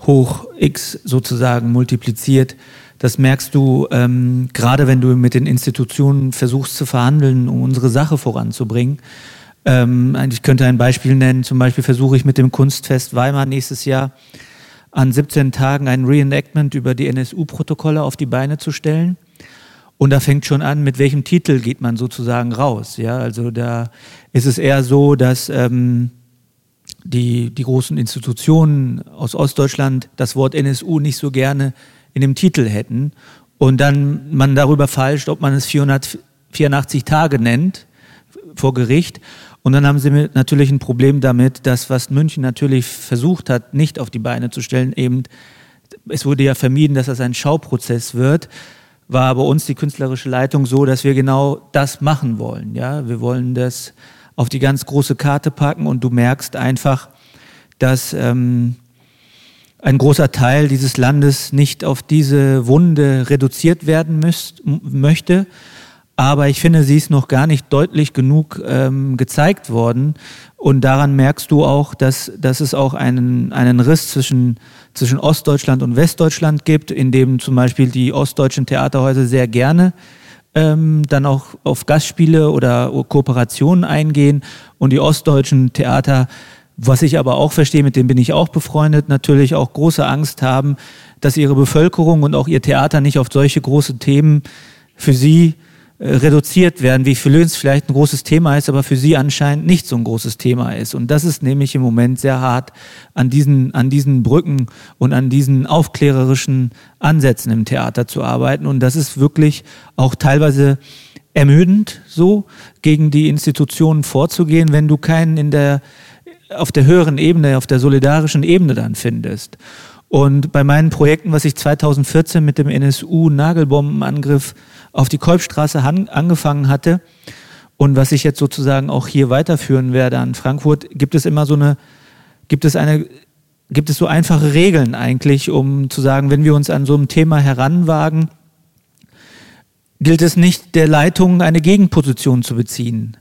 hoch X sozusagen multipliziert. Das merkst du ähm, gerade, wenn du mit den Institutionen versuchst zu verhandeln, um unsere Sache voranzubringen. Ähm, ich könnte ein Beispiel nennen. Zum Beispiel versuche ich mit dem Kunstfest Weimar nächstes Jahr an 17 Tagen ein Reenactment über die NSU-Protokolle auf die Beine zu stellen. Und da fängt schon an, mit welchem Titel geht man sozusagen raus. Ja, also da ist es eher so, dass ähm, die, die großen Institutionen aus Ostdeutschland das Wort NSU nicht so gerne in dem Titel hätten. Und dann man darüber falscht, ob man es 484 Tage nennt vor Gericht und dann haben sie natürlich ein Problem damit, dass was München natürlich versucht hat, nicht auf die Beine zu stellen, eben, es wurde ja vermieden, dass das ein Schauprozess wird, war bei uns die künstlerische Leitung so, dass wir genau das machen wollen. Ja, wir wollen das auf die ganz große Karte packen und du merkst einfach, dass ähm, ein großer Teil dieses Landes nicht auf diese Wunde reduziert werden müsst, möchte, aber ich finde, sie ist noch gar nicht deutlich genug ähm, gezeigt worden. Und daran merkst du auch, dass, dass es auch einen, einen Riss zwischen, zwischen Ostdeutschland und Westdeutschland gibt, in dem zum Beispiel die ostdeutschen Theaterhäuser sehr gerne ähm, dann auch auf Gastspiele oder Kooperationen eingehen und die ostdeutschen Theater, was ich aber auch verstehe, mit denen bin ich auch befreundet, natürlich auch große Angst haben, dass ihre Bevölkerung und auch ihr Theater nicht auf solche große Themen für sie reduziert werden, wie für Löns vielleicht ein großes Thema ist, aber für sie anscheinend nicht so ein großes Thema ist. Und das ist nämlich im Moment sehr hart an diesen, an diesen Brücken und an diesen aufklärerischen Ansätzen im Theater zu arbeiten. Und das ist wirklich auch teilweise ermüdend, so gegen die Institutionen vorzugehen, wenn du keinen in der, auf der höheren Ebene, auf der solidarischen Ebene dann findest. Und bei meinen Projekten, was ich 2014 mit dem NSU-Nagelbombenangriff auf die Kolbstraße angefangen hatte und was ich jetzt sozusagen auch hier weiterführen werde an Frankfurt, gibt es immer so eine, gibt es eine, gibt es so einfache Regeln eigentlich, um zu sagen, wenn wir uns an so einem Thema heranwagen, gilt es nicht der Leitung eine Gegenposition zu beziehen.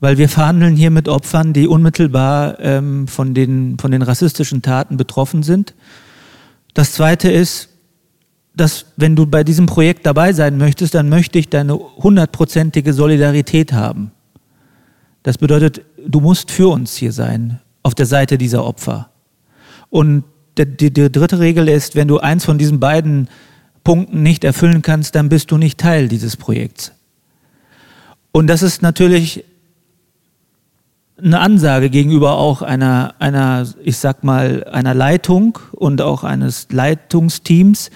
Weil wir verhandeln hier mit Opfern, die unmittelbar ähm, von, den, von den rassistischen Taten betroffen sind. Das Zweite ist, dass wenn du bei diesem Projekt dabei sein möchtest, dann möchte ich deine hundertprozentige Solidarität haben. Das bedeutet, du musst für uns hier sein, auf der Seite dieser Opfer. Und die, die, die dritte Regel ist, wenn du eins von diesen beiden Punkten nicht erfüllen kannst, dann bist du nicht Teil dieses Projekts. Und das ist natürlich eine Ansage gegenüber auch einer, einer, ich sag mal, einer Leitung und auch eines Leitungsteams,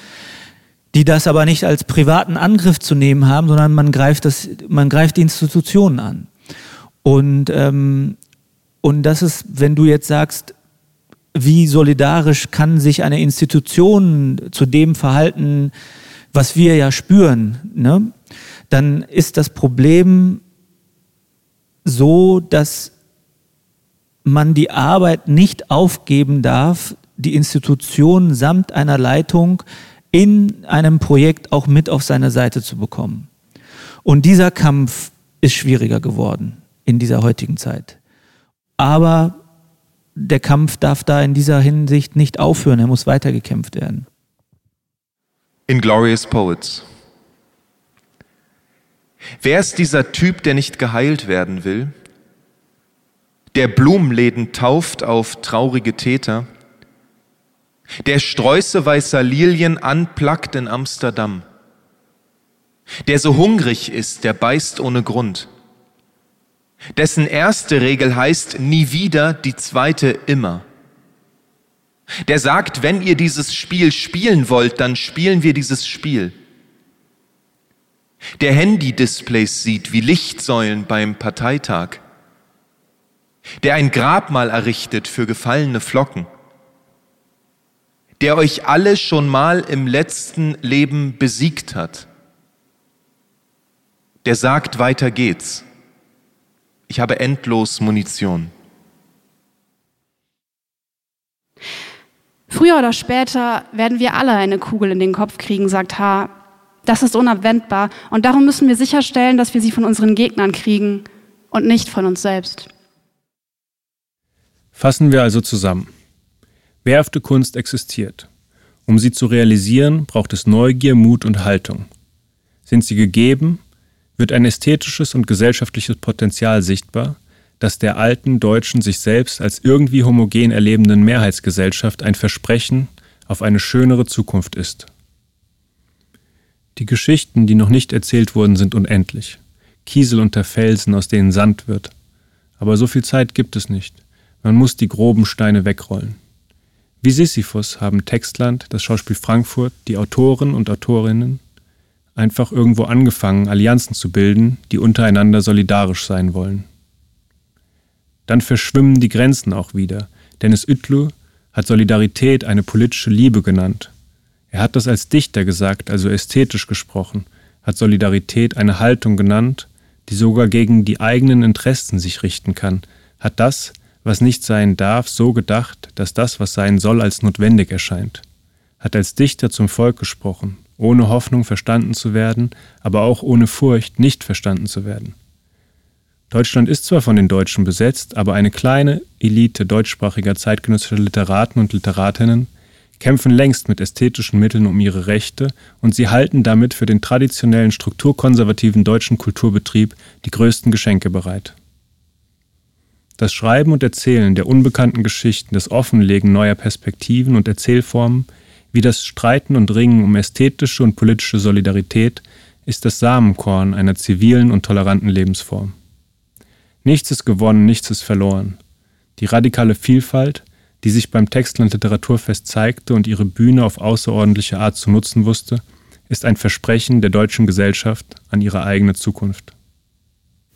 die das aber nicht als privaten Angriff zu nehmen haben, sondern man greift das, man greift die Institutionen an. Und, ähm, und das ist, wenn du jetzt sagst, wie solidarisch kann sich eine Institution zu dem verhalten, was wir ja spüren, ne? dann ist das Problem so, dass man die Arbeit nicht aufgeben darf, die Institution samt einer Leitung in einem Projekt auch mit auf seine Seite zu bekommen. Und dieser Kampf ist schwieriger geworden in dieser heutigen Zeit. Aber der Kampf darf da in dieser Hinsicht nicht aufhören, er muss weitergekämpft werden. Inglorious Poets. Wer ist dieser Typ, der nicht geheilt werden will? Der Blumenläden tauft auf traurige Täter? der Sträuße weißer Lilien anplackt in Amsterdam, der so hungrig ist, der beißt ohne Grund, dessen erste Regel heißt nie wieder, die zweite immer. Der sagt, wenn ihr dieses Spiel spielen wollt, dann spielen wir dieses Spiel. Der Handy-Displays sieht wie Lichtsäulen beim Parteitag. Der ein Grabmal errichtet für gefallene Flocken der euch alle schon mal im letzten Leben besiegt hat, der sagt, weiter geht's. Ich habe endlos Munition. Früher oder später werden wir alle eine Kugel in den Kopf kriegen, sagt H. Das ist unabwendbar und darum müssen wir sicherstellen, dass wir sie von unseren Gegnern kriegen und nicht von uns selbst. Fassen wir also zusammen. Wehrhafte Kunst existiert. Um sie zu realisieren, braucht es Neugier, Mut und Haltung. Sind sie gegeben, wird ein ästhetisches und gesellschaftliches Potenzial sichtbar, das der alten Deutschen sich selbst als irgendwie homogen erlebenden Mehrheitsgesellschaft ein Versprechen auf eine schönere Zukunft ist. Die Geschichten, die noch nicht erzählt wurden, sind unendlich. Kiesel unter Felsen, aus denen Sand wird. Aber so viel Zeit gibt es nicht. Man muss die groben Steine wegrollen. Wie Sisyphus haben Textland, das Schauspiel Frankfurt, die Autoren und Autorinnen einfach irgendwo angefangen, Allianzen zu bilden, die untereinander solidarisch sein wollen. Dann verschwimmen die Grenzen auch wieder. Dennis Ütlu hat Solidarität eine politische Liebe genannt. Er hat das als Dichter gesagt, also ästhetisch gesprochen, hat Solidarität eine Haltung genannt, die sogar gegen die eigenen Interessen sich richten kann, hat das, was nicht sein darf, so gedacht, dass das, was sein soll, als notwendig erscheint, hat als Dichter zum Volk gesprochen, ohne Hoffnung verstanden zu werden, aber auch ohne Furcht nicht verstanden zu werden. Deutschland ist zwar von den Deutschen besetzt, aber eine kleine Elite deutschsprachiger zeitgenössischer Literaten und Literatinnen kämpfen längst mit ästhetischen Mitteln um ihre Rechte und sie halten damit für den traditionellen strukturkonservativen deutschen Kulturbetrieb die größten Geschenke bereit. Das Schreiben und Erzählen der unbekannten Geschichten, das Offenlegen neuer Perspektiven und Erzählformen, wie das Streiten und Ringen um ästhetische und politische Solidarität ist das Samenkorn einer zivilen und toleranten Lebensform. Nichts ist gewonnen, nichts ist verloren. Die radikale Vielfalt, die sich beim Textland Literaturfest zeigte und ihre Bühne auf außerordentliche Art zu nutzen wusste, ist ein Versprechen der deutschen Gesellschaft an ihre eigene Zukunft.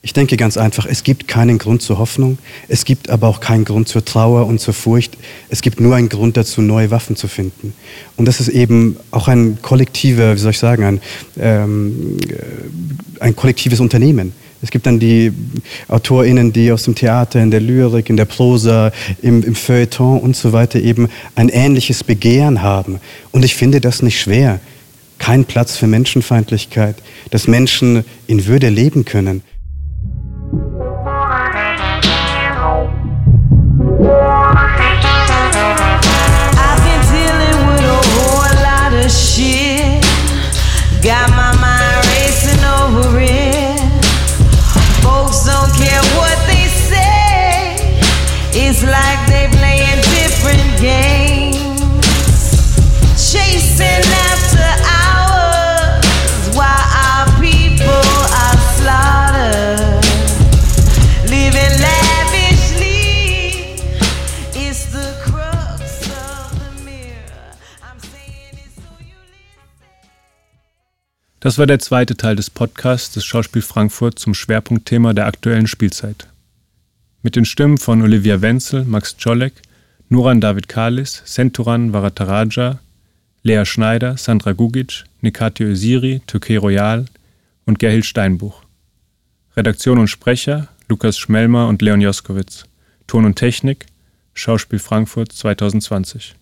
Ich denke ganz einfach, es gibt keinen Grund zur Hoffnung, es gibt aber auch keinen Grund zur Trauer und zur Furcht. Es gibt nur einen Grund dazu, neue Waffen zu finden. Und das ist eben auch ein kollektiver, wie soll ich sagen, ein, ähm, äh, ein kollektives Unternehmen. Es gibt dann die AutorInnen, die aus dem Theater, in der Lyrik, in der Prosa, im, im Feuilleton und so weiter eben ein ähnliches Begehren haben. Und ich finde das nicht schwer. Kein Platz für Menschenfeindlichkeit, dass Menschen in Würde leben können. Das war der zweite Teil des Podcasts des Schauspiel Frankfurt zum Schwerpunktthema der aktuellen Spielzeit. Mit den Stimmen von Olivia Wenzel, Max Czolek, Nuran David Kalis, Senturan Varataraja, Lea Schneider, Sandra Gugic, Nikati Öziri, Türkei Royal und Gerhild Steinbuch. Redaktion und Sprecher Lukas Schmelmer und Leon Joskowitz. Ton und Technik Schauspiel Frankfurt 2020.